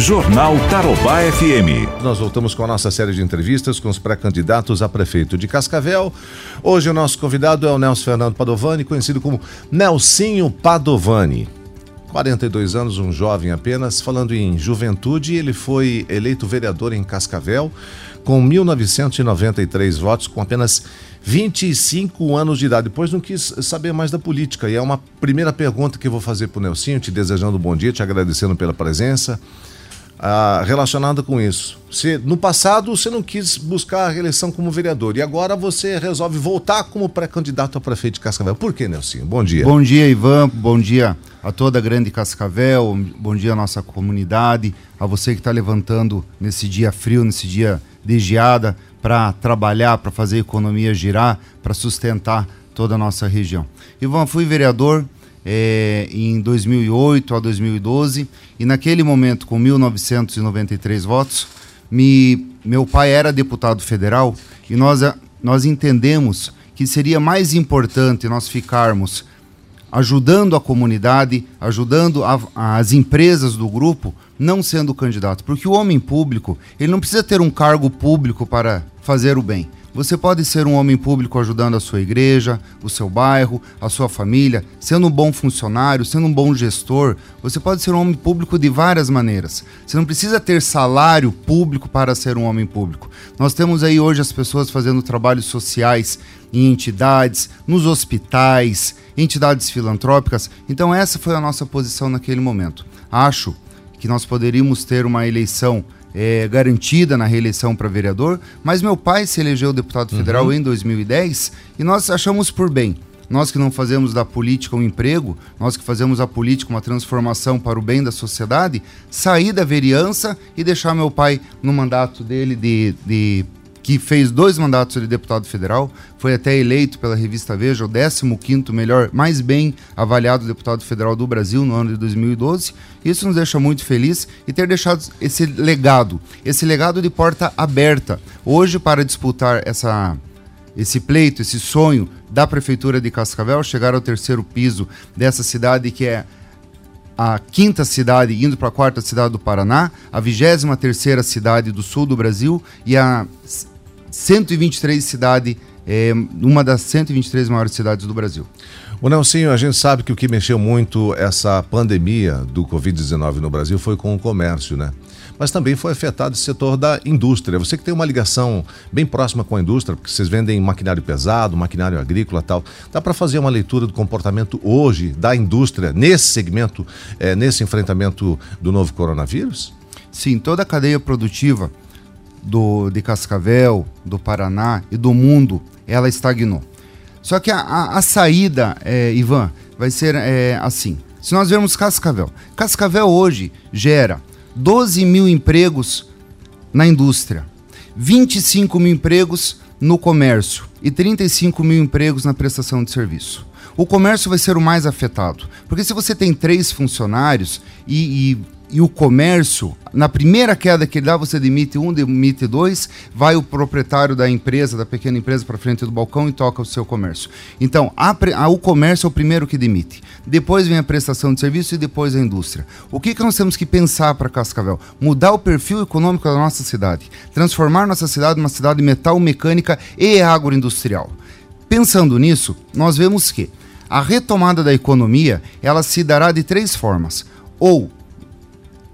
Jornal Tarobá FM. Nós voltamos com a nossa série de entrevistas com os pré-candidatos a prefeito de Cascavel. Hoje o nosso convidado é o Nelson Fernando Padovani, conhecido como Nelsinho Padovani. 42 anos, um jovem apenas. Falando em juventude, ele foi eleito vereador em Cascavel com 1.993 votos, com apenas 25 anos de idade. Depois não quis saber mais da política. E é uma primeira pergunta que eu vou fazer para o Nelsinho, te desejando um bom dia, te agradecendo pela presença ah, relacionada com isso. Se, no passado você não quis buscar a reeleição como vereador e agora você resolve voltar como pré-candidato a prefeito de Cascavel. Por que, Nelson? Bom dia. Bom dia, Ivan. Bom dia a toda a grande Cascavel. Bom dia à nossa comunidade. A você que está levantando nesse dia frio, nesse dia de geada, para trabalhar, para fazer a economia girar, para sustentar toda a nossa região. Ivan, fui vereador é, em 2008 a 2012 e naquele momento com 1.993 votos, me, meu pai era deputado federal e nós, nós entendemos que seria mais importante nós ficarmos ajudando a comunidade, ajudando a, as empresas do grupo, não sendo candidato. Porque o homem público, ele não precisa ter um cargo público para fazer o bem. Você pode ser um homem público ajudando a sua igreja, o seu bairro, a sua família, sendo um bom funcionário, sendo um bom gestor. Você pode ser um homem público de várias maneiras. Você não precisa ter salário público para ser um homem público. Nós temos aí hoje as pessoas fazendo trabalhos sociais em entidades, nos hospitais, entidades filantrópicas. Então, essa foi a nossa posição naquele momento. Acho que nós poderíamos ter uma eleição é, garantida na reeleição para vereador, mas meu pai se elegeu deputado federal uhum. em 2010 e nós achamos por bem. Nós que não fazemos da política um emprego, nós que fazemos a política uma transformação para o bem da sociedade, sair da vereança e deixar meu pai no mandato dele de, de que fez dois mandatos de deputado federal, foi até eleito pela revista Veja o 15º melhor, mais bem avaliado deputado federal do Brasil no ano de 2012. Isso nos deixa muito feliz e ter deixado esse legado, esse legado de porta aberta. Hoje para disputar essa esse pleito, esse sonho da prefeitura de Cascavel chegar ao terceiro piso dessa cidade que é a quinta cidade indo para a quarta cidade do Paraná, a vigésima terceira cidade do sul do Brasil e a 123 cidades, é, uma das 123 maiores cidades do Brasil. O Nelsinho, a gente sabe que o que mexeu muito essa pandemia do Covid-19 no Brasil foi com o comércio, né? Mas também foi afetado o setor da indústria. Você que tem uma ligação bem próxima com a indústria, porque vocês vendem maquinário pesado, maquinário agrícola tal. Dá para fazer uma leitura do comportamento hoje da indústria nesse segmento, é, nesse enfrentamento do novo coronavírus? Sim, toda a cadeia produtiva do, de Cascavel, do Paraná e do mundo, ela estagnou. Só que a, a, a saída, é, Ivan, vai ser é, assim. Se nós vermos Cascavel, Cascavel hoje gera 12 mil empregos na indústria, 25 mil empregos no comércio e 35 mil empregos na prestação de serviço. O comércio vai ser o mais afetado, porque se você tem três funcionários e, e e o comércio, na primeira queda que ele dá, você demite um, demite dois, vai o proprietário da empresa, da pequena empresa, para frente do balcão e toca o seu comércio. Então, a, a, o comércio é o primeiro que demite. Depois vem a prestação de serviço e depois a indústria. O que, que nós temos que pensar para Cascavel? Mudar o perfil econômico da nossa cidade. Transformar nossa cidade numa cidade metal, mecânica e agroindustrial. Pensando nisso, nós vemos que a retomada da economia ela se dará de três formas. Ou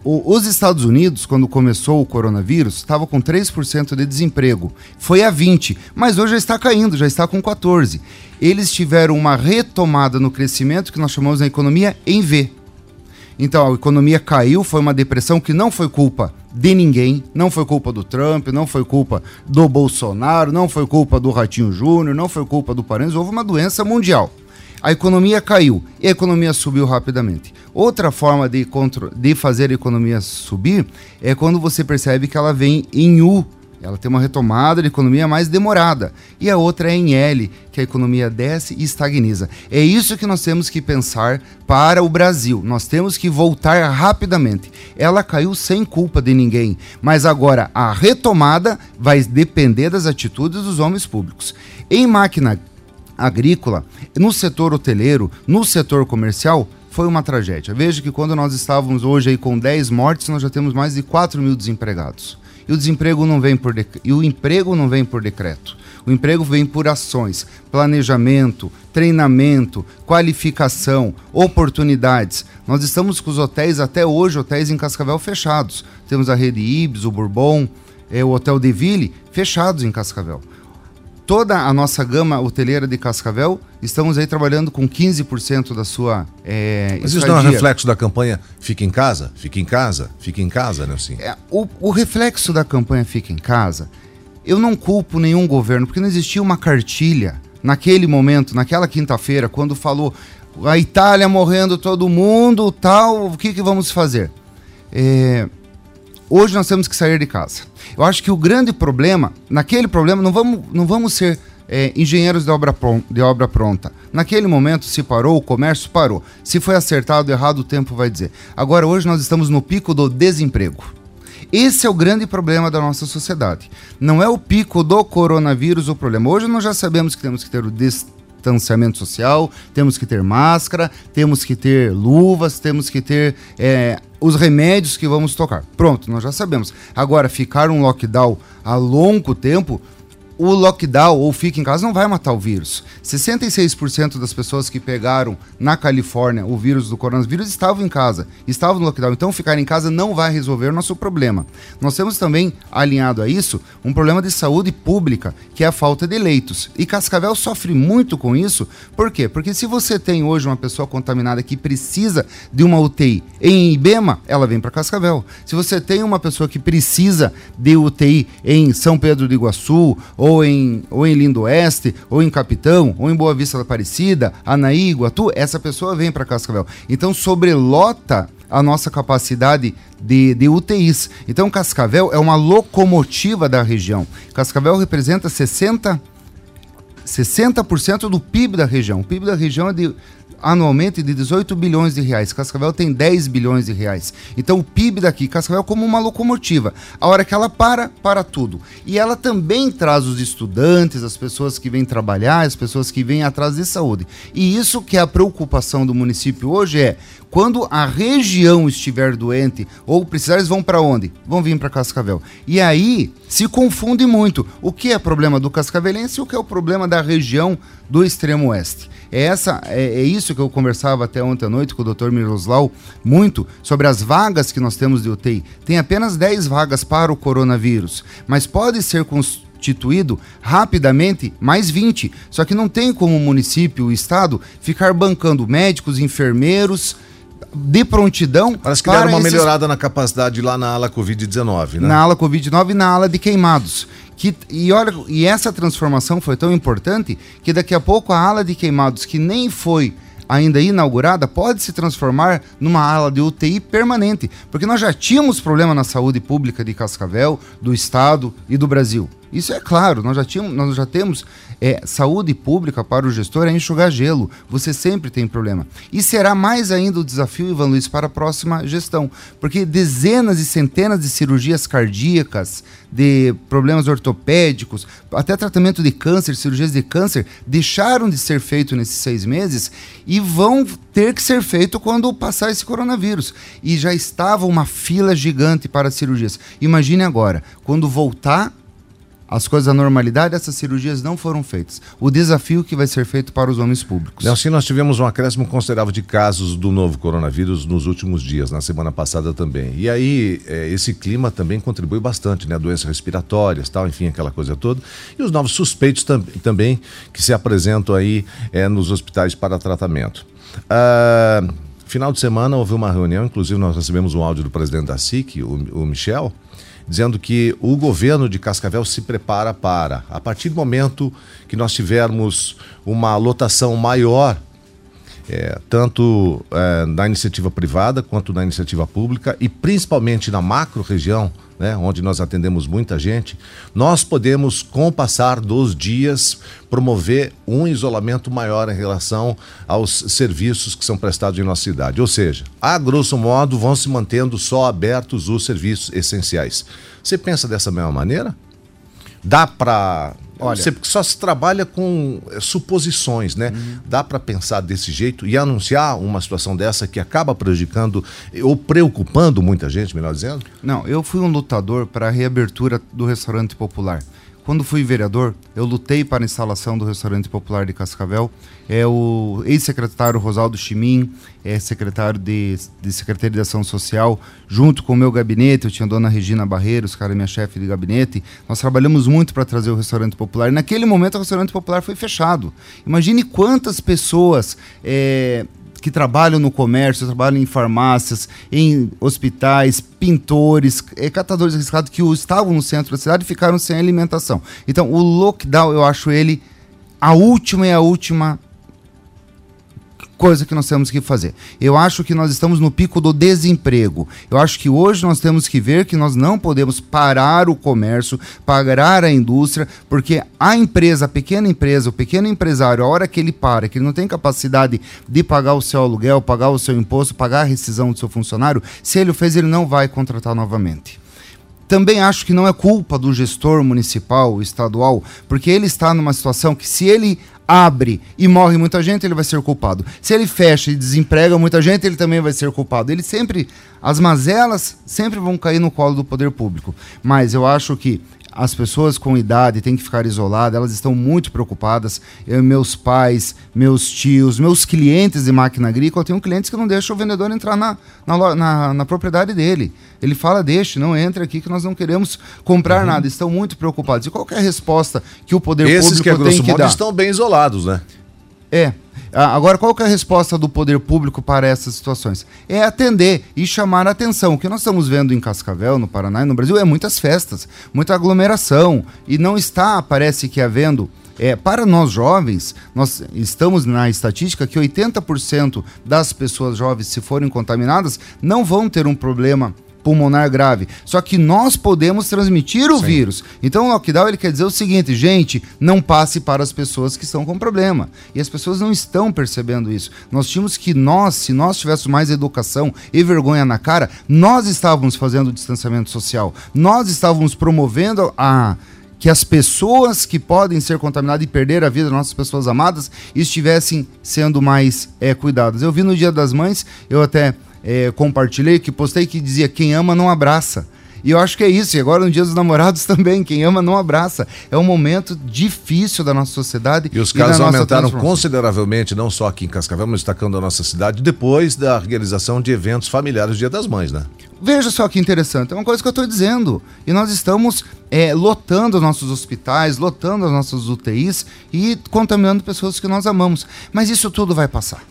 o, os Estados Unidos, quando começou o coronavírus, estava com 3% de desemprego. Foi a 20%, mas hoje já está caindo, já está com 14%. Eles tiveram uma retomada no crescimento que nós chamamos na economia em V. Então a economia caiu, foi uma depressão que não foi culpa de ninguém, não foi culpa do Trump, não foi culpa do Bolsonaro, não foi culpa do Ratinho Júnior, não foi culpa do Paranhos, houve uma doença mundial a economia caiu e a economia subiu rapidamente. Outra forma de, de fazer a economia subir é quando você percebe que ela vem em U, ela tem uma retomada de economia mais demorada. E a outra é em L, que a economia desce e estagniza. É isso que nós temos que pensar para o Brasil. Nós temos que voltar rapidamente. Ela caiu sem culpa de ninguém, mas agora a retomada vai depender das atitudes dos homens públicos. Em máquina agrícola, no setor hoteleiro, no setor comercial, foi uma tragédia. Veja que quando nós estávamos hoje aí com 10 mortes, nós já temos mais de 4 mil desempregados. E o desemprego não vem por e o emprego não vem por decreto. O emprego vem por ações, planejamento, treinamento, qualificação, oportunidades. Nós estamos com os hotéis até hoje, hotéis em Cascavel fechados. Temos a rede Ibis, o Bourbon, é, o Hotel de Ville, fechados em Cascavel. Toda a nossa gama hoteleira de Cascavel, estamos aí trabalhando com 15% da sua é, Mas isso não é um reflexo da campanha Fica em Casa? Fica em Casa? Fica em Casa, né? Sim. É, o, o reflexo da campanha Fica em Casa, eu não culpo nenhum governo, porque não existia uma cartilha naquele momento, naquela quinta-feira, quando falou a Itália morrendo todo mundo, tal, o que, que vamos fazer? É, hoje nós temos que sair de casa. Eu acho que o grande problema, naquele problema, não vamos, não vamos ser é, engenheiros de obra, de obra pronta. Naquele momento, se parou, o comércio parou. Se foi acertado ou errado, o tempo vai dizer. Agora, hoje, nós estamos no pico do desemprego. Esse é o grande problema da nossa sociedade. Não é o pico do coronavírus o problema. Hoje nós já sabemos que temos que ter o distanciamento social, temos que ter máscara, temos que ter luvas, temos que ter é, os remédios que vamos tocar. Pronto, nós já sabemos. Agora, ficar um lockdown a longo tempo o lockdown ou fica em casa não vai matar o vírus. 66% das pessoas que pegaram na Califórnia o vírus do coronavírus estavam em casa, estavam no lockdown. Então, ficar em casa não vai resolver o nosso problema. Nós temos também, alinhado a isso, um problema de saúde pública, que é a falta de leitos. E Cascavel sofre muito com isso. Por quê? Porque se você tem hoje uma pessoa contaminada que precisa de uma UTI em Ibema, ela vem para Cascavel. Se você tem uma pessoa que precisa de UTI em São Pedro do Iguaçu ou em, ou em Lindo Oeste, ou em Capitão, ou em Boa Vista da Aparecida, Anaí, Iguatu, essa pessoa vem para Cascavel. Então sobrelota a nossa capacidade de, de UTIs. Então Cascavel é uma locomotiva da região. Cascavel representa 60 60% do PIB da região. O PIB da região é de anualmente de 18 bilhões de reais. Cascavel tem 10 bilhões de reais. Então o PIB daqui, Cascavel é como uma locomotiva. A hora que ela para, para tudo. E ela também traz os estudantes, as pessoas que vêm trabalhar, as pessoas que vêm atrás de saúde. E isso que é a preocupação do município hoje é quando a região estiver doente ou precisar, eles vão para onde? Vão vir para Cascavel. E aí se confunde muito o que é problema do cascavelense e o que é o problema da região do extremo oeste. É, essa, é, é isso que eu conversava até ontem à noite com o Dr. Miroslau muito sobre as vagas que nós temos de UTI. Tem apenas 10 vagas para o coronavírus, mas pode ser constituído rapidamente mais 20. Só que não tem como o município, o estado, ficar bancando médicos, enfermeiros, de prontidão. Parece que deram uma esses... melhorada na capacidade lá na ala Covid-19, né? Na ala Covid-19 e na ala de queimados. Que, e, olha, e essa transformação foi tão importante que daqui a pouco a ala de queimados, que nem foi ainda inaugurada, pode se transformar numa ala de UTI permanente. Porque nós já tínhamos problema na saúde pública de Cascavel, do Estado e do Brasil. Isso é claro, nós já, tínhamos, nós já temos é, saúde pública para o gestor é enxugar gelo. Você sempre tem problema. E será mais ainda o desafio, Ivan Luiz, para a próxima gestão. Porque dezenas e centenas de cirurgias cardíacas, de problemas ortopédicos, até tratamento de câncer, cirurgias de câncer, deixaram de ser feito nesses seis meses e vão ter que ser feito quando passar esse coronavírus. E já estava uma fila gigante para cirurgias. Imagine agora, quando voltar as coisas à normalidade, essas cirurgias não foram feitas. O desafio que vai ser feito para os homens públicos. Nelson, nós tivemos um acréscimo considerável de casos do novo coronavírus nos últimos dias, na semana passada também. E aí, é, esse clima também contribui bastante, né? Doenças respiratórias, tal, enfim, aquela coisa toda. E os novos suspeitos tam também que se apresentam aí é, nos hospitais para tratamento. Ah, final de semana houve uma reunião, inclusive nós recebemos um áudio do presidente da SIC, o, o Michel, dizendo que o governo de Cascavel se prepara para, a partir do momento que nós tivermos uma lotação maior, é, tanto é, na iniciativa privada quanto na iniciativa pública e principalmente na macro região, né, onde nós atendemos muita gente, nós podemos, com o passar dos dias, promover um isolamento maior em relação aos serviços que são prestados em nossa cidade. Ou seja, a grosso modo, vão se mantendo só abertos os serviços essenciais. Você pensa dessa mesma maneira? Dá para Olha, sei, porque só se trabalha com é, suposições, né? Uhum. Dá para pensar desse jeito e anunciar uma situação dessa que acaba prejudicando ou preocupando muita gente, melhor dizendo? Não, eu fui um lutador para a reabertura do restaurante popular. Quando fui vereador, eu lutei para a instalação do restaurante popular de Cascavel. É o ex-secretário Rosaldo Chimin, é secretário de, de Secretaria de Ação Social, junto com o meu gabinete, eu tinha a dona Regina Barreiros, cara minha chefe de gabinete. Nós trabalhamos muito para trazer o restaurante popular. Naquele momento o restaurante popular foi fechado. Imagine quantas pessoas é, que trabalham no comércio, trabalham em farmácias, em hospitais, pintores, é, catadores de riscado que estavam no centro da cidade e ficaram sem alimentação. Então, o lockdown, eu acho ele a última e a última coisa que nós temos que fazer. Eu acho que nós estamos no pico do desemprego. Eu acho que hoje nós temos que ver que nós não podemos parar o comércio, parar a indústria, porque a empresa, a pequena empresa, o pequeno empresário, a hora que ele para, que ele não tem capacidade de pagar o seu aluguel, pagar o seu imposto, pagar a rescisão do seu funcionário, se ele o fez, ele não vai contratar novamente. Também acho que não é culpa do gestor municipal, estadual, porque ele está numa situação que se ele abre e morre muita gente, ele vai ser culpado. Se ele fecha e desemprega muita gente, ele também vai ser culpado. Ele sempre, as mazelas sempre vão cair no colo do poder público. Mas eu acho que as pessoas com idade têm que ficar isoladas, elas estão muito preocupadas. Eu, meus pais, meus tios, meus clientes de máquina agrícola, eu tenho clientes que não deixam o vendedor entrar na, na, na, na propriedade dele. Ele fala, deixe, não entre aqui que nós não queremos comprar uhum. nada. Estão muito preocupados. E qual é a resposta que o poder Esses público que, tem que dar? estão bem isolados, né? É, Agora, qual é a resposta do poder público para essas situações? É atender e chamar a atenção. O que nós estamos vendo em Cascavel, no Paraná e no Brasil é muitas festas, muita aglomeração. E não está, parece que, havendo. É, para nós jovens, nós estamos na estatística que 80% das pessoas jovens, se forem contaminadas, não vão ter um problema pulmonar grave. Só que nós podemos transmitir o Sim. vírus. Então o lockdown ele quer dizer o seguinte, gente, não passe para as pessoas que estão com problema. E as pessoas não estão percebendo isso. Nós tínhamos que nós, se nós tivéssemos mais educação e vergonha na cara, nós estávamos fazendo o distanciamento social. Nós estávamos promovendo a que as pessoas que podem ser contaminadas e perder a vida, nossas pessoas amadas, estivessem sendo mais é, cuidadas. Eu vi no Dia das Mães, eu até é, compartilhei, que postei que dizia quem ama não abraça. E eu acho que é isso. E agora no Dia dos Namorados também, quem ama não abraça. É um momento difícil da nossa sociedade. E os casos aumentaram consideravelmente, não só aqui em Cascavel, mas destacando a nossa cidade, depois da realização de eventos familiares Dia das Mães, né? Veja só que interessante, é uma coisa que eu estou dizendo. E nós estamos é, lotando nossos hospitais, lotando as nossas UTIs e contaminando pessoas que nós amamos. Mas isso tudo vai passar.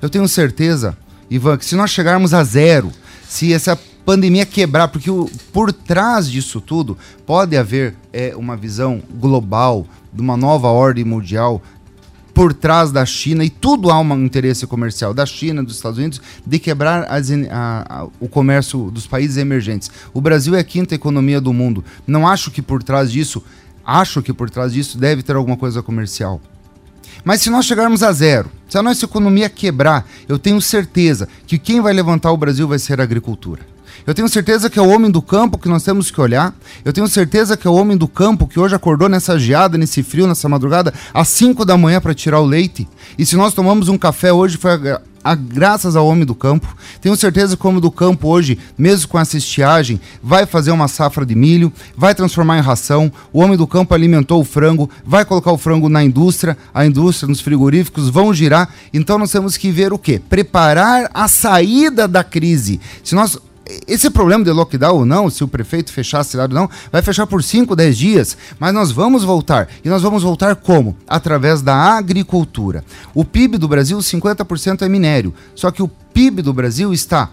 Eu tenho certeza Ivan, que se nós chegarmos a zero, se essa pandemia quebrar, porque o, por trás disso tudo pode haver é, uma visão global de uma nova ordem mundial por trás da China e tudo há um interesse comercial da China, dos Estados Unidos, de quebrar as, a, a, o comércio dos países emergentes. O Brasil é a quinta economia do mundo. Não acho que por trás disso, acho que por trás disso deve ter alguma coisa comercial. Mas se nós chegarmos a zero, se a nossa economia quebrar, eu tenho certeza que quem vai levantar o Brasil vai ser a agricultura. Eu tenho certeza que é o homem do campo que nós temos que olhar. Eu tenho certeza que é o homem do campo que hoje acordou nessa geada, nesse frio, nessa madrugada, às 5 da manhã para tirar o leite. E se nós tomamos um café hoje, foi a, a, graças ao homem do campo. Tenho certeza que o homem do campo hoje, mesmo com essa estiagem, vai fazer uma safra de milho, vai transformar em ração. O homem do campo alimentou o frango, vai colocar o frango na indústria, a indústria nos frigoríficos vão girar. Então nós temos que ver o quê? Preparar a saída da crise. Se nós esse problema de lockdown ou não, se o prefeito fechar a cidade ou não, vai fechar por 5, 10 dias, mas nós vamos voltar. E nós vamos voltar como? Através da agricultura. O PIB do Brasil, 50% é minério. Só que o PIB do Brasil está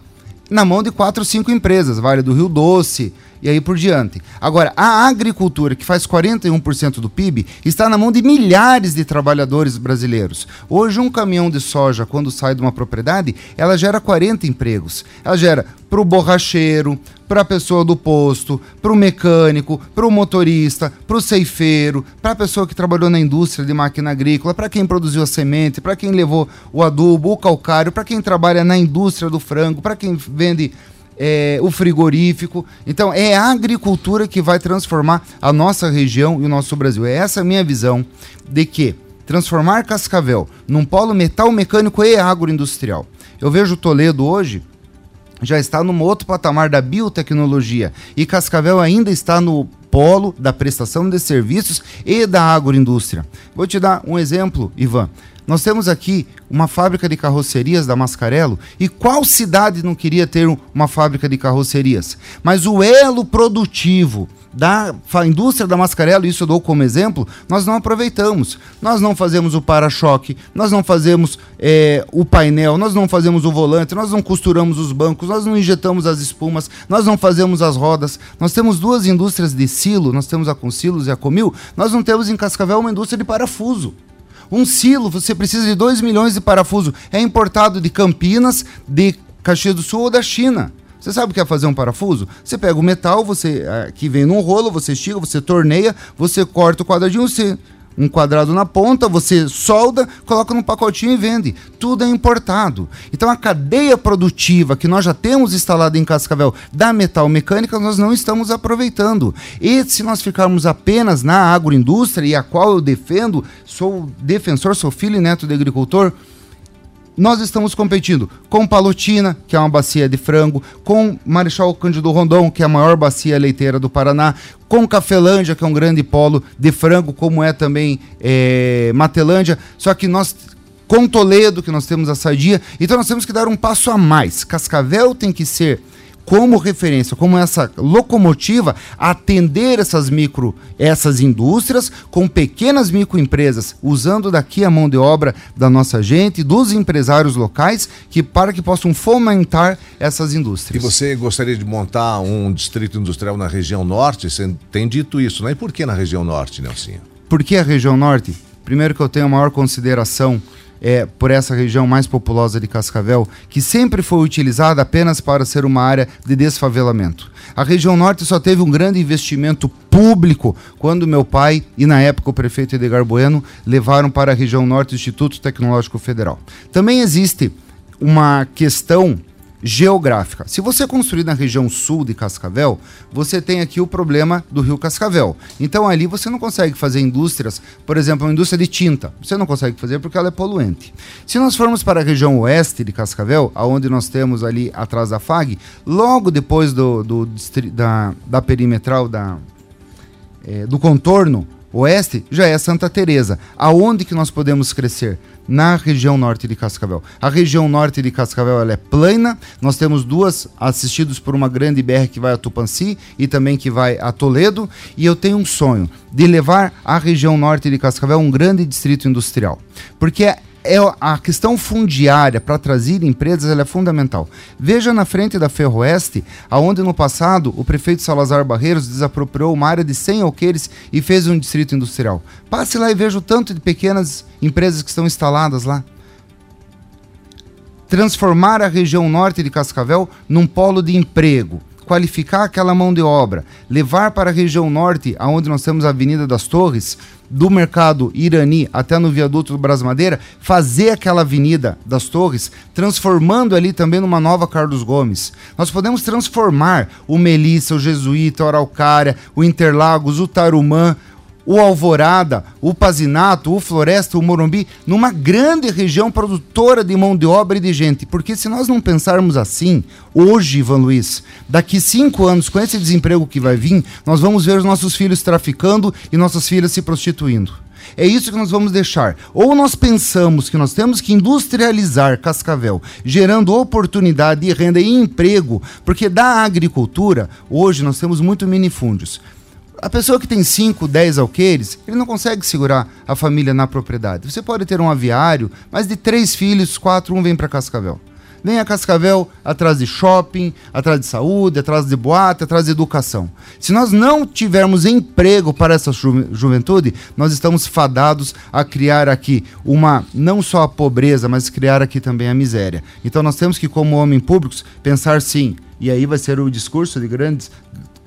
na mão de quatro cinco empresas, Vale do Rio Doce, e aí por diante. Agora, a agricultura, que faz 41% do PIB, está na mão de milhares de trabalhadores brasileiros. Hoje, um caminhão de soja, quando sai de uma propriedade, ela gera 40 empregos. Ela gera para o borracheiro, para a pessoa do posto, para o mecânico, para o motorista, para o ceifeiro, para a pessoa que trabalhou na indústria de máquina agrícola, para quem produziu a semente, para quem levou o adubo, o calcário, para quem trabalha na indústria do frango, para quem vende é, o frigorífico. Então, é a agricultura que vai transformar a nossa região e o nosso Brasil. É essa a minha visão de que transformar Cascavel num polo metal mecânico e agroindustrial. Eu vejo Toledo hoje já está num outro patamar da biotecnologia e Cascavel ainda está no polo da prestação de serviços e da agroindústria. Vou te dar um exemplo, Ivan. Nós temos aqui uma fábrica de carrocerias da Mascarello e qual cidade não queria ter uma fábrica de carrocerias? Mas o elo produtivo da indústria da Mascarello, isso eu dou como exemplo, nós não aproveitamos. Nós não fazemos o para-choque, nós não fazemos é, o painel, nós não fazemos o volante, nós não costuramos os bancos, nós não injetamos as espumas, nós não fazemos as rodas. Nós temos duas indústrias de silo, nós temos a Consilos e a Comil, nós não temos em Cascavel uma indústria de parafuso. Um silo, você precisa de 2 milhões de parafuso. É importado de Campinas, de Caxias do Sul ou da China. Você sabe o que é fazer um parafuso? Você pega o metal, você eh, que vem num rolo, você estica, você torneia, você corta o quadradinho, você um quadrado na ponta, você solda, coloca num pacotinho e vende. Tudo é importado. Então a cadeia produtiva que nós já temos instalada em Cascavel da metal mecânica, nós não estamos aproveitando. E se nós ficarmos apenas na agroindústria, e a qual eu defendo, sou defensor, sou filho e neto de agricultor, nós estamos competindo com Palotina, que é uma bacia de frango, com Marechal Cândido Rondon, que é a maior bacia leiteira do Paraná, com Cafelândia, que é um grande polo de frango, como é também é, Matelândia. Só que nós com Toledo, que nós temos a Sadia, então nós temos que dar um passo a mais. Cascavel tem que ser como referência, como essa locomotiva atender essas micro, essas indústrias com pequenas microempresas, usando daqui a mão de obra da nossa gente, dos empresários locais, que para que possam fomentar essas indústrias. E você gostaria de montar um distrito industrial na região norte? Você tem dito isso, né? E por que na região norte, Nelsinho? Por que a região norte? Primeiro que eu tenho a maior consideração é, por essa região mais populosa de Cascavel, que sempre foi utilizada apenas para ser uma área de desfavelamento. A região norte só teve um grande investimento público quando meu pai e na época o prefeito Edgar Bueno levaram para a região norte o Instituto Tecnológico Federal. Também existe uma questão geográfica. Se você construir na região sul de Cascavel, você tem aqui o problema do rio Cascavel. Então ali você não consegue fazer indústrias, por exemplo, uma indústria de tinta. Você não consegue fazer porque ela é poluente. Se nós formos para a região oeste de Cascavel, aonde nós temos ali atrás da FAG, logo depois do, do da, da perimetral da, é, do contorno oeste, já é Santa Teresa. Aonde que nós podemos crescer? na região norte de Cascavel. A região norte de Cascavel ela é plana, nós temos duas assistidos por uma grande BR que vai a Tupanci e também que vai a Toledo, e eu tenho um sonho de levar a região norte de Cascavel um grande distrito industrial, porque é é a questão fundiária para trazer empresas é fundamental. Veja na frente da Ferroeste, aonde no passado o prefeito Salazar Barreiros desapropriou uma área de 100 alqueires e fez um distrito industrial. Passe lá e veja o tanto de pequenas empresas que estão instaladas lá. Transformar a região norte de Cascavel num polo de emprego, qualificar aquela mão de obra, levar para a região norte, aonde nós temos a Avenida das Torres, do mercado Irani até no viaduto do Brasmadeira, fazer aquela avenida das Torres, transformando ali também numa nova Carlos Gomes. Nós podemos transformar o Melissa, o Jesuíta, o Araucária, o Interlagos, o Tarumã, o Alvorada, o Pazinato, o Floresta, o Morumbi, numa grande região produtora de mão de obra e de gente. Porque se nós não pensarmos assim, hoje, Ivan Luiz, daqui cinco anos, com esse desemprego que vai vir, nós vamos ver os nossos filhos traficando e nossas filhas se prostituindo. É isso que nós vamos deixar. Ou nós pensamos que nós temos que industrializar Cascavel, gerando oportunidade e renda e emprego, porque da agricultura, hoje nós temos muito minifúndios. A pessoa que tem 5, 10 alqueires, ele não consegue segurar a família na propriedade. Você pode ter um aviário, mas de três filhos, quatro, um vem para Cascavel. Vem a Cascavel atrás de shopping, atrás de saúde, atrás de boate, atrás de educação. Se nós não tivermos emprego para essa ju juventude, nós estamos fadados a criar aqui uma, não só a pobreza, mas criar aqui também a miséria. Então nós temos que, como homens públicos, pensar sim. E aí vai ser o discurso de grandes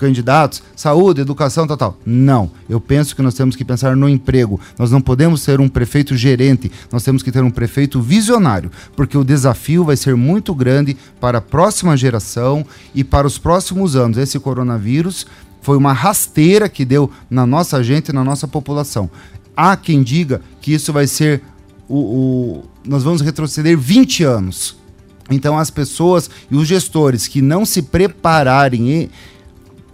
candidatos, saúde, educação, tal, tal. Não. Eu penso que nós temos que pensar no emprego. Nós não podemos ser um prefeito gerente, nós temos que ter um prefeito visionário, porque o desafio vai ser muito grande para a próxima geração e para os próximos anos. Esse coronavírus foi uma rasteira que deu na nossa gente na nossa população. Há quem diga que isso vai ser o, o nós vamos retroceder 20 anos. Então as pessoas e os gestores que não se prepararem e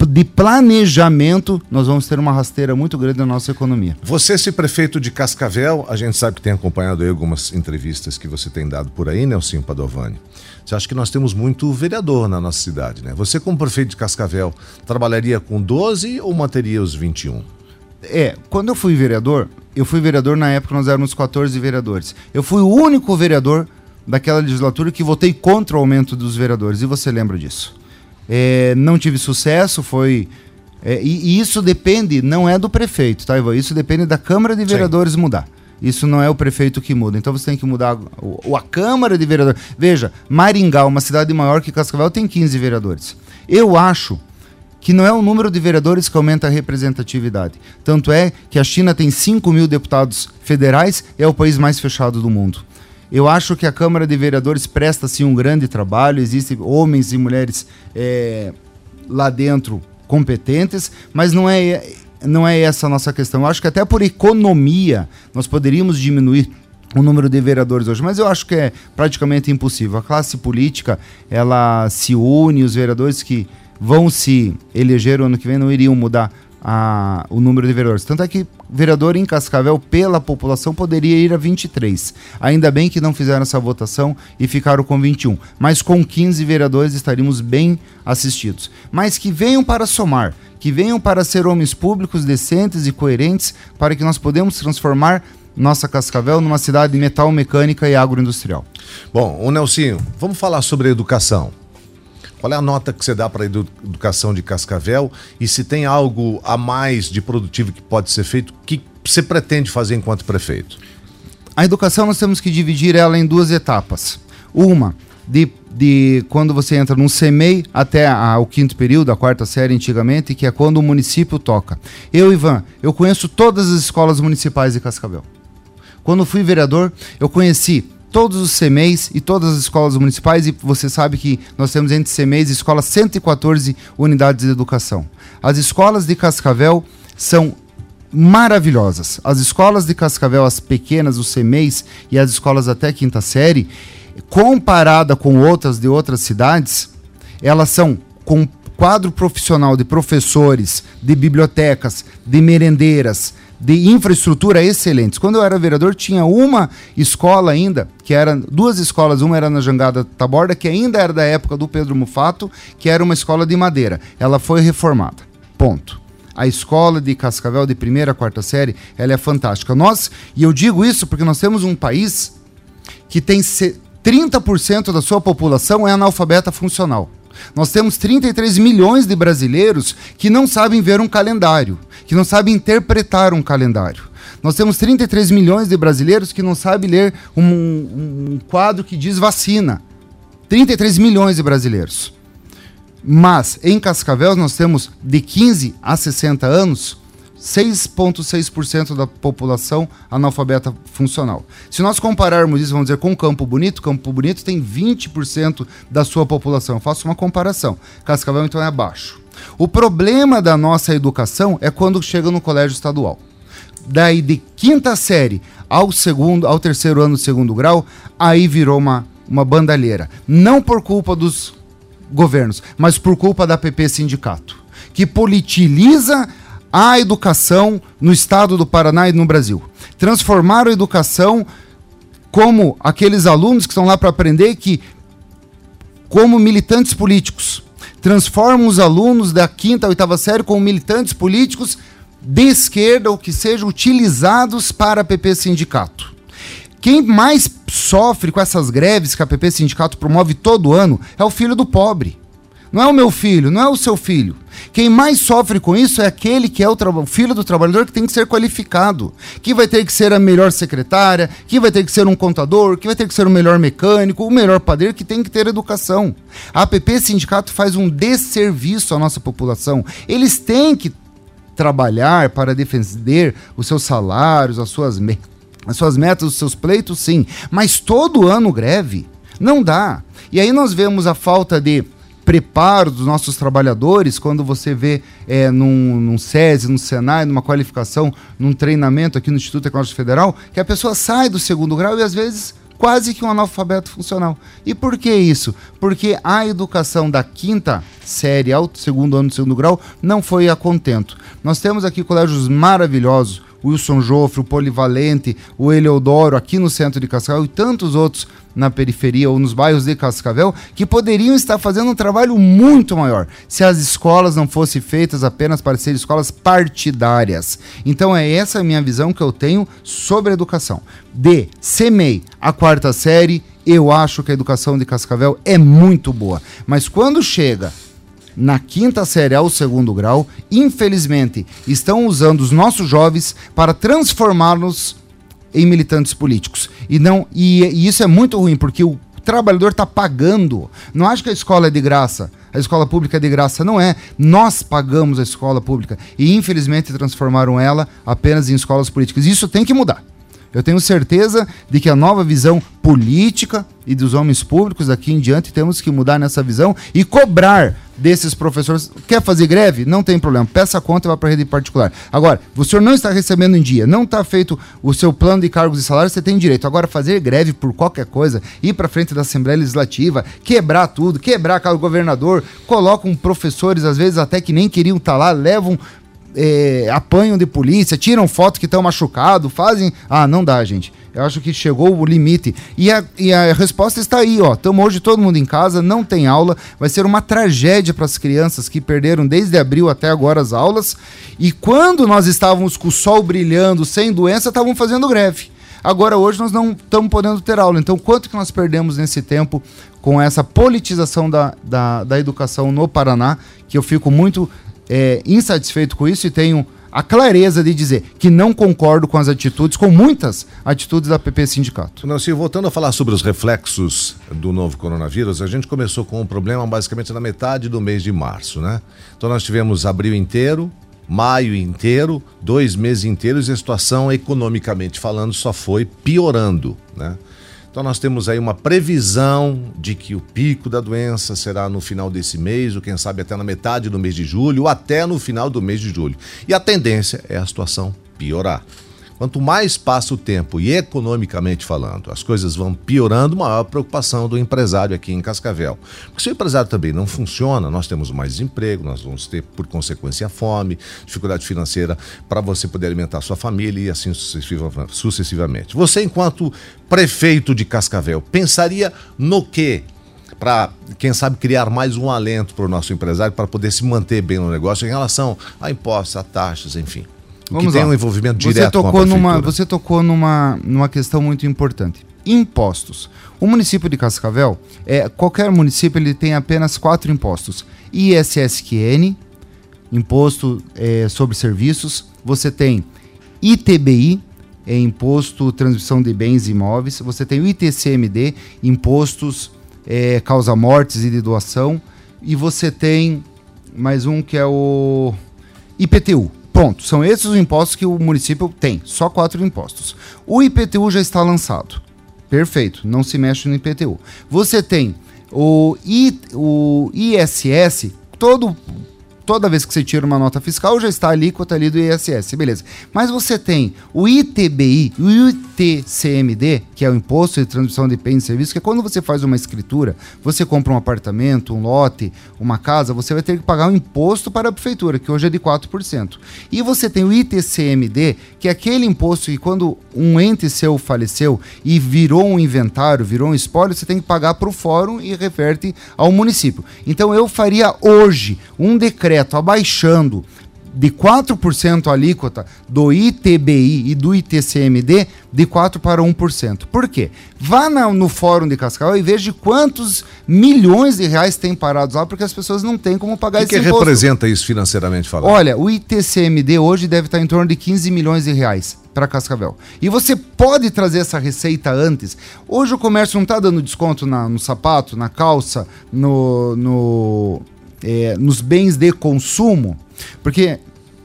de planejamento, nós vamos ter uma rasteira muito grande na nossa economia. Você, se prefeito de Cascavel, a gente sabe que tem acompanhado aí algumas entrevistas que você tem dado por aí, Nelson Padovani. Você acha que nós temos muito vereador na nossa cidade, né? Você, como prefeito de Cascavel, trabalharia com 12 ou manteria os 21? É, quando eu fui vereador, eu fui vereador na época nós éramos 14 vereadores. Eu fui o único vereador daquela legislatura que votei contra o aumento dos vereadores. E você lembra disso? É, não tive sucesso, foi. É, e, e, isso depende, não é do prefeito, tá, Ivan? Isso depende da Câmara de Vereadores Sim. mudar. Isso não é o prefeito que muda. Então você tem que mudar o, a Câmara de Vereadores. Veja, Maringá, uma cidade maior que Cascavel, tem 15 vereadores. Eu acho que não é o número de vereadores que aumenta a representatividade. Tanto é que a China tem 5 mil deputados federais e é o país mais fechado do mundo. Eu acho que a Câmara de Vereadores presta sim um grande trabalho, existem homens e mulheres é, lá dentro competentes, mas não é, não é essa a nossa questão. Eu acho que até por economia nós poderíamos diminuir o número de vereadores hoje, mas eu acho que é praticamente impossível. A classe política, ela se une, os vereadores que vão se eleger o ano que vem não iriam mudar a, o número de vereadores. Tanto é que vereador em Cascavel, pela população, poderia ir a 23. Ainda bem que não fizeram essa votação e ficaram com 21. Mas com 15 vereadores estaríamos bem assistidos. Mas que venham para somar, que venham para ser homens públicos decentes e coerentes, para que nós podemos transformar nossa Cascavel numa cidade metal mecânica e agroindustrial. Bom, o Nelsinho, vamos falar sobre educação. Qual é a nota que você dá para a educação de Cascavel e se tem algo a mais de produtivo que pode ser feito, que você pretende fazer enquanto prefeito? A educação nós temos que dividir ela em duas etapas. Uma, de, de quando você entra num CEMEI até a, o quinto período, a quarta série antigamente, que é quando o município toca. Eu, Ivan, eu conheço todas as escolas municipais de Cascavel. Quando fui vereador, eu conheci todos os CMEs e todas as escolas municipais, e você sabe que nós temos entre CMEs e escolas 114 unidades de educação. As escolas de Cascavel são maravilhosas. As escolas de Cascavel, as pequenas, os CMEs e as escolas até quinta série, comparada com outras de outras cidades, elas são com quadro profissional de professores, de bibliotecas, de merendeiras, de infraestrutura excelentes. Quando eu era vereador, tinha uma escola ainda, que era duas escolas, uma era na Jangada Taborda, que ainda era da época do Pedro Mufato, que era uma escola de madeira. Ela foi reformada. Ponto. A escola de Cascavel de primeira a quarta série, ela é fantástica. Nós, e eu digo isso porque nós temos um país que tem 30% da sua população é analfabeta funcional. Nós temos 33 milhões de brasileiros que não sabem ver um calendário, que não sabem interpretar um calendário. Nós temos 33 milhões de brasileiros que não sabem ler um, um quadro que diz vacina. 33 milhões de brasileiros. Mas em Cascavel nós temos de 15 a 60 anos 6,6% da população analfabeta funcional. Se nós compararmos isso, vamos dizer, com Campo Bonito, Campo Bonito tem 20% da sua população. Eu faço uma comparação. Cascavel, então, é abaixo. O problema da nossa educação é quando chega no colégio estadual. Daí, de quinta série ao segundo, ao terceiro ano do segundo grau, aí virou uma, uma bandalheira. Não por culpa dos governos, mas por culpa da PP Sindicato, que politiliza a educação no estado do Paraná e no Brasil. Transformaram a educação como aqueles alunos que estão lá para aprender que como militantes políticos. Transformam os alunos da quinta, oitava série como militantes políticos de esquerda ou que sejam utilizados para a PP Sindicato. Quem mais sofre com essas greves que a PP Sindicato promove todo ano é o filho do pobre. Não é o meu filho, não é o seu filho. Quem mais sofre com isso é aquele que é o, filho do trabalhador que tem que ser qualificado, que vai ter que ser a melhor secretária, que vai ter que ser um contador, que vai ter que ser o melhor mecânico, o melhor padeiro, que tem que ter educação. A APP Sindicato faz um desserviço à nossa população. Eles têm que trabalhar para defender os seus salários, as suas, as suas metas, os seus pleitos, sim. Mas todo ano greve. Não dá. E aí nós vemos a falta de preparo dos nossos trabalhadores, quando você vê é, num, num SESI, num Senai, numa qualificação, num treinamento aqui no Instituto Tecnológico Federal, que a pessoa sai do segundo grau e às vezes quase que um analfabeto funcional. E por que isso? Porque a educação da quinta série ao segundo ano do segundo grau não foi a contento. Nós temos aqui colégios maravilhosos, Wilson Joffre, o Polivalente, o Eleodoro, aqui no centro de Cascavel e tantos outros na periferia ou nos bairros de Cascavel que poderiam estar fazendo um trabalho muito maior se as escolas não fossem feitas apenas para ser escolas partidárias. Então é essa a minha visão que eu tenho sobre a educação. De CEMEI a quarta série, eu acho que a educação de Cascavel é muito boa. Mas quando chega na quinta série ao segundo grau, infelizmente, estão usando os nossos jovens para transformá-los em militantes políticos. E não e, e isso é muito ruim, porque o trabalhador está pagando. Não acho que a escola é de graça. A escola pública é de graça. Não é. Nós pagamos a escola pública. E infelizmente transformaram ela apenas em escolas políticas. Isso tem que mudar. Eu tenho certeza de que a nova visão política e dos homens públicos daqui em diante temos que mudar nessa visão e cobrar desses professores. Quer fazer greve? Não tem problema. Peça a conta e vá para a rede particular. Agora, o senhor não está recebendo em dia, não está feito o seu plano de cargos e salários, você tem direito. Agora, fazer greve por qualquer coisa, ir para frente da Assembleia Legislativa, quebrar tudo, quebrar o governador, colocam professores, às vezes até que nem queriam estar tá lá, levam é, apanham de polícia, tiram fotos que estão machucados, fazem. Ah, não dá, gente. Eu acho que chegou o limite. E a, e a resposta está aí, ó. Estamos hoje todo mundo em casa, não tem aula. Vai ser uma tragédia para as crianças que perderam desde abril até agora as aulas. E quando nós estávamos com o sol brilhando, sem doença, estavam fazendo greve. Agora, hoje, nós não estamos podendo ter aula. Então, quanto que nós perdemos nesse tempo com essa politização da, da, da educação no Paraná, que eu fico muito é, insatisfeito com isso e tenho a clareza de dizer que não concordo com as atitudes, com muitas atitudes da PP Sindicato. Não, se voltando a falar sobre os reflexos do novo coronavírus, a gente começou com um problema basicamente na metade do mês de março, né? Então nós tivemos abril inteiro, maio inteiro, dois meses inteiros e a situação economicamente falando só foi piorando, né? Então nós temos aí uma previsão de que o pico da doença será no final desse mês, ou quem sabe até na metade do mês de julho, ou até no final do mês de julho. E a tendência é a situação piorar. Quanto mais passa o tempo e economicamente falando, as coisas vão piorando, maior a preocupação do empresário aqui em Cascavel. Porque se o empresário também não funciona, nós temos mais desemprego, nós vamos ter, por consequência, fome, dificuldade financeira para você poder alimentar sua família e assim sucessivamente. Você, enquanto prefeito de Cascavel, pensaria no quê? para, quem sabe, criar mais um alento para o nosso empresário para poder se manter bem no negócio em relação a impostos, a taxas, enfim. Vamos que tem lá. um envolvimento direto você tocou com a numa Você tocou numa, numa questão muito importante. Impostos. O município de Cascavel, é, qualquer município ele tem apenas quatro impostos. ISSQN, Imposto é, sobre Serviços. Você tem ITBI, é Imposto Transmissão de Bens e Imóveis. Você tem o ITCMD, Impostos é, Causa Mortes e de Doação. E você tem mais um que é o IPTU, Ponto. São esses os impostos que o município tem. Só quatro impostos. O IPTU já está lançado. Perfeito. Não se mexe no IPTU. Você tem o, I, o ISS, todo toda vez que você tira uma nota fiscal, já está a alíquota ali do ISS, beleza. Mas você tem o ITBI o ITCMD, que é o Imposto de Transmissão de Bens e Serviços, que é quando você faz uma escritura, você compra um apartamento, um lote, uma casa, você vai ter que pagar um imposto para a prefeitura, que hoje é de 4%. E você tem o ITCMD, que é aquele imposto que quando um ente seu faleceu e virou um inventário, virou um espólio, você tem que pagar para o fórum e reverte ao município. Então eu faria hoje um decreto decreto abaixando de 4% a alíquota do ITBI e do ITCMD de 4% para 1%. Por quê? Vá na, no fórum de Cascavel e veja quantos milhões de reais tem parados lá, porque as pessoas não têm como pagar O esse que imposto. representa isso financeiramente falando? Olha, o ITCMD hoje deve estar em torno de 15 milhões de reais para Cascavel. E você pode trazer essa receita antes. Hoje o comércio não está dando desconto na- no sapato, na calça, no, no, é, nos bens de consumo, porque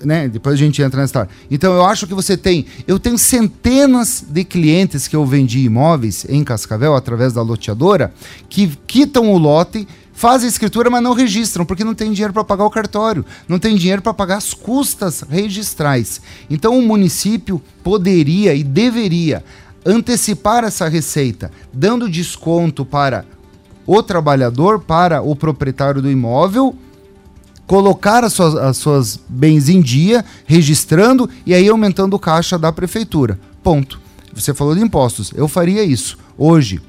né, depois a gente entra nessa história. Então eu acho que você tem, eu tenho centenas de clientes que eu vendi imóveis em Cascavel através da loteadora que quitam o lote fazem escritura, mas não registram, porque não tem dinheiro para pagar o cartório, não tem dinheiro para pagar as custas registrais. Então o município poderia e deveria antecipar essa receita, dando desconto para o trabalhador, para o proprietário do imóvel, colocar as suas, as suas bens em dia, registrando e aí aumentando o caixa da prefeitura. Ponto. Você falou de impostos. Eu faria isso. Hoje,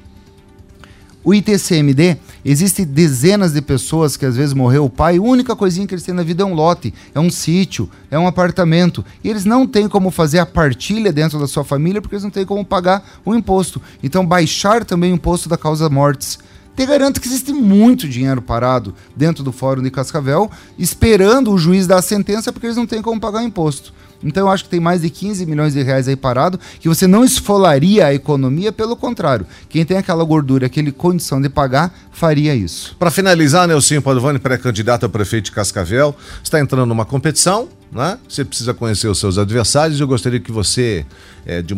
o ITCMD, existem dezenas de pessoas que às vezes morreu o pai, a única coisinha que eles têm na vida é um lote, é um sítio, é um apartamento. E eles não têm como fazer a partilha dentro da sua família porque eles não têm como pagar o imposto. Então, baixar também o imposto da causa mortes. Te garanto que existe muito dinheiro parado dentro do Fórum de Cascavel, esperando o juiz dar a sentença porque eles não têm como pagar imposto. Então eu acho que tem mais de 15 milhões de reais aí parado, que você não esfolaria a economia, pelo contrário. Quem tem aquela gordura, aquele condição de pagar, faria isso. Para finalizar, Nelson Padovani, pré-candidato a prefeito de Cascavel, está entrando numa competição, né? Você precisa conhecer os seus adversários. Eu gostaria que você é, de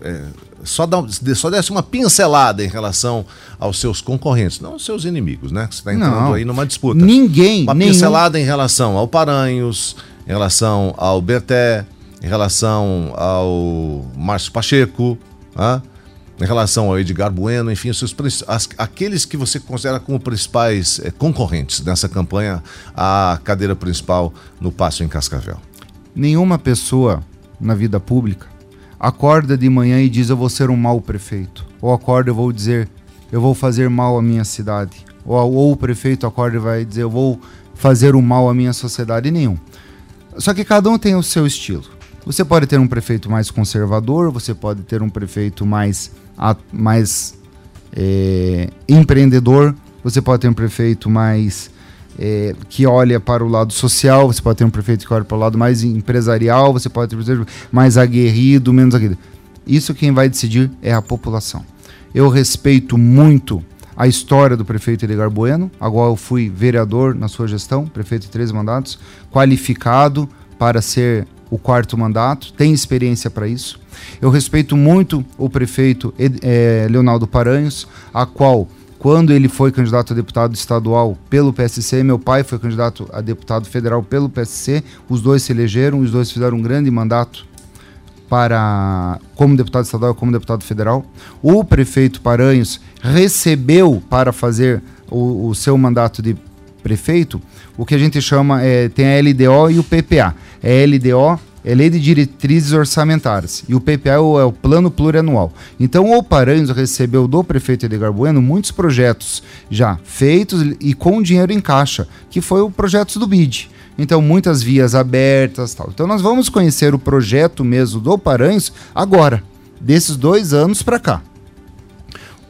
é, só, dá, só desse uma pincelada em relação aos seus concorrentes, não aos seus inimigos, né? Você está entrando Não. aí numa disputa. Ninguém, Uma nenhum... pincelada em relação ao Paranhos, em relação ao Berté, em relação ao Márcio Pacheco, né? em relação ao Edgar Bueno, enfim, os seus, as- aqueles que você considera como principais eh, concorrentes nessa campanha à cadeira principal no Passo em Cascavel. nenhuma pessoa na vida pública acorda de manhã e diz eu vou ser um mau prefeito. Ou acorda e vou dizer eu vou fazer mal à minha cidade. Ou, ou o prefeito acorda e vai dizer eu vou fazer o mal à minha sociedade. Nenhum. Só que cada um tem o seu estilo. Você pode ter um prefeito mais conservador, você pode ter um prefeito mais, mais é, empreendedor, você pode ter um prefeito mais é, que olha para o lado social, você pode ter um prefeito que olha para o lado mais empresarial, você pode ter um prefeito mais aguerrido, menos aguerrido. Isso quem vai decidir é a população. Eu respeito muito a história do prefeito Edgar Bueno, agora eu fui vereador na sua gestão, prefeito de três mandatos, qualificado para ser o quarto mandato, tem experiência para isso. Eu respeito muito o prefeito eh, Leonardo Paranhos, a qual, quando ele foi candidato a deputado estadual pelo PSC, meu pai foi candidato a deputado federal pelo PSC, os dois se elegeram, os dois fizeram um grande mandato para como deputado estadual como deputado federal. O prefeito Paranhos recebeu para fazer o, o seu mandato de prefeito o que a gente chama é, tem a LDO e o PPA. É LDO é Lei de Diretrizes Orçamentárias e o PPA é o, é o Plano Plurianual. Então o Paranhos recebeu do prefeito Edgar Bueno muitos projetos já feitos e com dinheiro em caixa, que foi o projeto do BID. Então, muitas vias abertas tal. Então, nós vamos conhecer o projeto mesmo do Paranhos agora, desses dois anos para cá.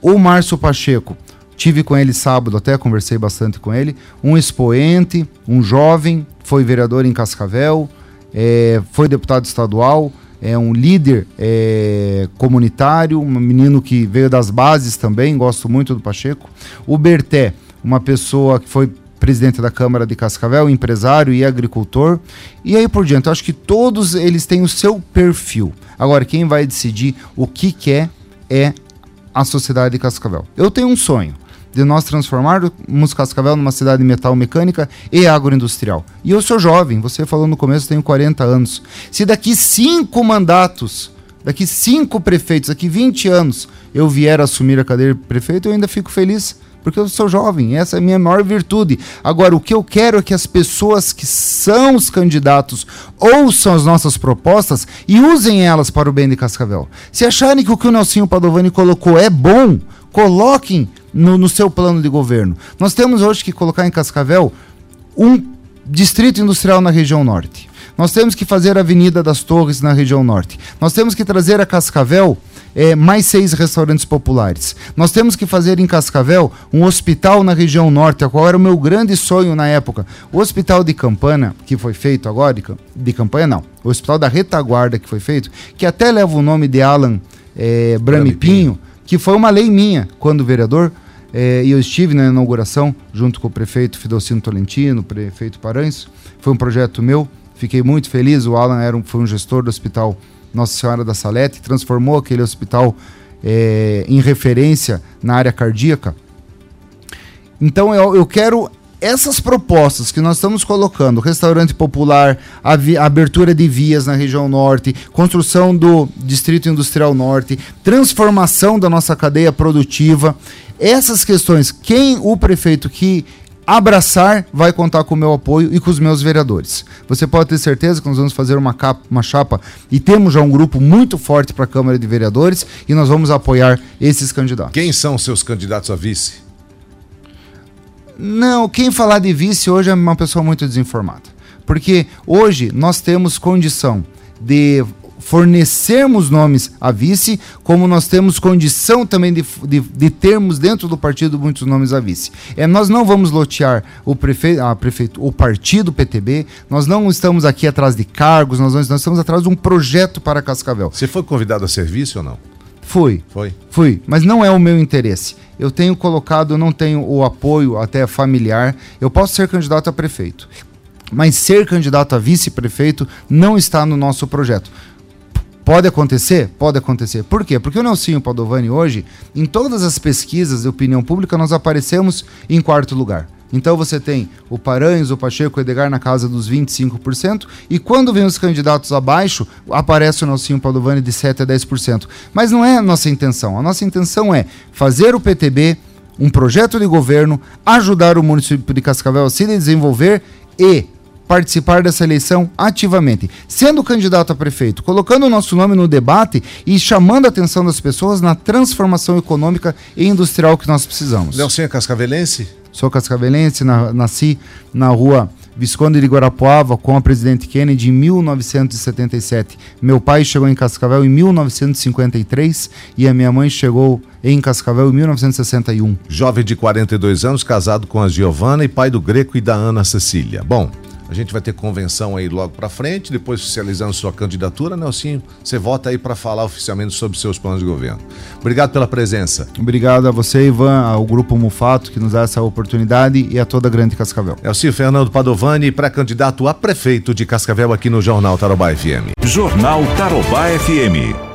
O Márcio Pacheco, tive com ele sábado, até conversei bastante com ele. Um expoente, um jovem, foi vereador em Cascavel, é, foi deputado estadual, é um líder é, comunitário, um menino que veio das bases também, gosto muito do Pacheco. O Berté, uma pessoa que foi presidente da Câmara de Cascavel, empresário e agricultor. E aí por diante, eu acho que todos eles têm o seu perfil. Agora, quem vai decidir o que quer é a sociedade de Cascavel. Eu tenho um sonho de nós transformarmos Cascavel numa cidade metal mecânica e agroindustrial. E eu sou jovem, você falou no começo, tenho 40 anos. Se daqui cinco mandatos, daqui cinco prefeitos, daqui 20 anos, eu vier assumir a cadeira de prefeito, eu ainda fico feliz, porque eu sou jovem, essa é a minha maior virtude. Agora, o que eu quero é que as pessoas que são os candidatos ouçam as nossas propostas e usem elas para o bem de Cascavel. Se acharem que o que o Nelsinho Padovani colocou é bom, coloquem no, no seu plano de governo. Nós temos hoje que colocar em Cascavel um distrito industrial na região norte. Nós temos que fazer a Avenida das Torres na região norte. Nós temos que trazer a Cascavel é, mais seis restaurantes populares. Nós temos que fazer em Cascavel um hospital na região norte, a qual era o meu grande sonho na época. O hospital de Campana, que foi feito agora, de, de campanha não, o hospital da retaguarda que foi feito, que até leva o nome de Alan é, Brami Pinho, que foi uma lei minha quando vereador. É, e eu estive na inauguração junto com o prefeito Fidocino Tolentino, prefeito Paranhos. Foi um projeto meu, fiquei muito feliz. O Alan era um, foi um gestor do hospital nossa Senhora da Salete, transformou aquele hospital é, em referência na área cardíaca. Então eu, eu quero essas propostas que nós estamos colocando, restaurante popular, abertura de vias na região norte, construção do Distrito Industrial Norte, transformação da nossa cadeia produtiva, essas questões, quem o prefeito que abraçar, vai contar com o meu apoio e com os meus vereadores. Você pode ter certeza que nós vamos fazer uma, capa, uma chapa e temos já um grupo muito forte para a Câmara de Vereadores e nós vamos apoiar esses candidatos. Quem são seus candidatos a vice? Não, quem falar de vice hoje é uma pessoa muito desinformada. Porque hoje nós temos condição de fornecermos nomes a vice, como nós temos condição também de, de, de, termos dentro do partido muitos nomes a vice. É, nós não vamos lotear o, prefe, a prefeito, o partido PTB, nós não estamos aqui atrás de cargos, nós, nós estamos atrás de um projeto para Cascavel. Você foi convidado a serviço ou não? Fui. Foi? Fui, mas não é o meu interesse. Eu tenho colocado, eu não tenho o apoio até familiar. Eu posso ser candidato a prefeito, mas ser candidato a vice-prefeito não está no nosso projeto. Pode acontecer? Pode acontecer. Por quê? Porque o Nelsinho Padovani hoje, em todas as pesquisas de opinião pública, nós aparecemos em quarto lugar. Então você tem o Paranhos, o Pacheco, o Edgar na casa dos 25%, e quando vem os candidatos abaixo, aparece o Nelsinho Padovani de 7 a 10%. Mas não é a nossa intenção. A nossa intenção é fazer o PTB um projeto de governo, ajudar o município de Cascavel a se desenvolver e participar dessa eleição ativamente, sendo candidato a prefeito, colocando o nosso nome no debate e chamando a atenção das pessoas na transformação econômica e industrial que nós precisamos. Nelson é cascavelense? Sou cascavelense, na, nasci na rua Visconde de Guarapuava com a presidente Kennedy em 1977. Meu pai chegou em Cascavel em 1953 e a minha mãe chegou em Cascavel em 1961. Jovem de 42 anos, casado com a Giovana e pai do Greco e da Ana Cecília. Bom, a gente vai ter convenção aí logo para frente, depois oficializando sua candidatura, Nelsinho, você volta aí para falar oficialmente sobre seus planos de governo. Obrigado pela presença. Obrigado a você, Ivan, ao Grupo Mufato, que nos dá essa oportunidade e a toda a Grande Cascavel. Nelsinho Fernando Padovani, pré-candidato a prefeito de Cascavel aqui no Jornal Tarobá FM. Jornal Tarobá FM.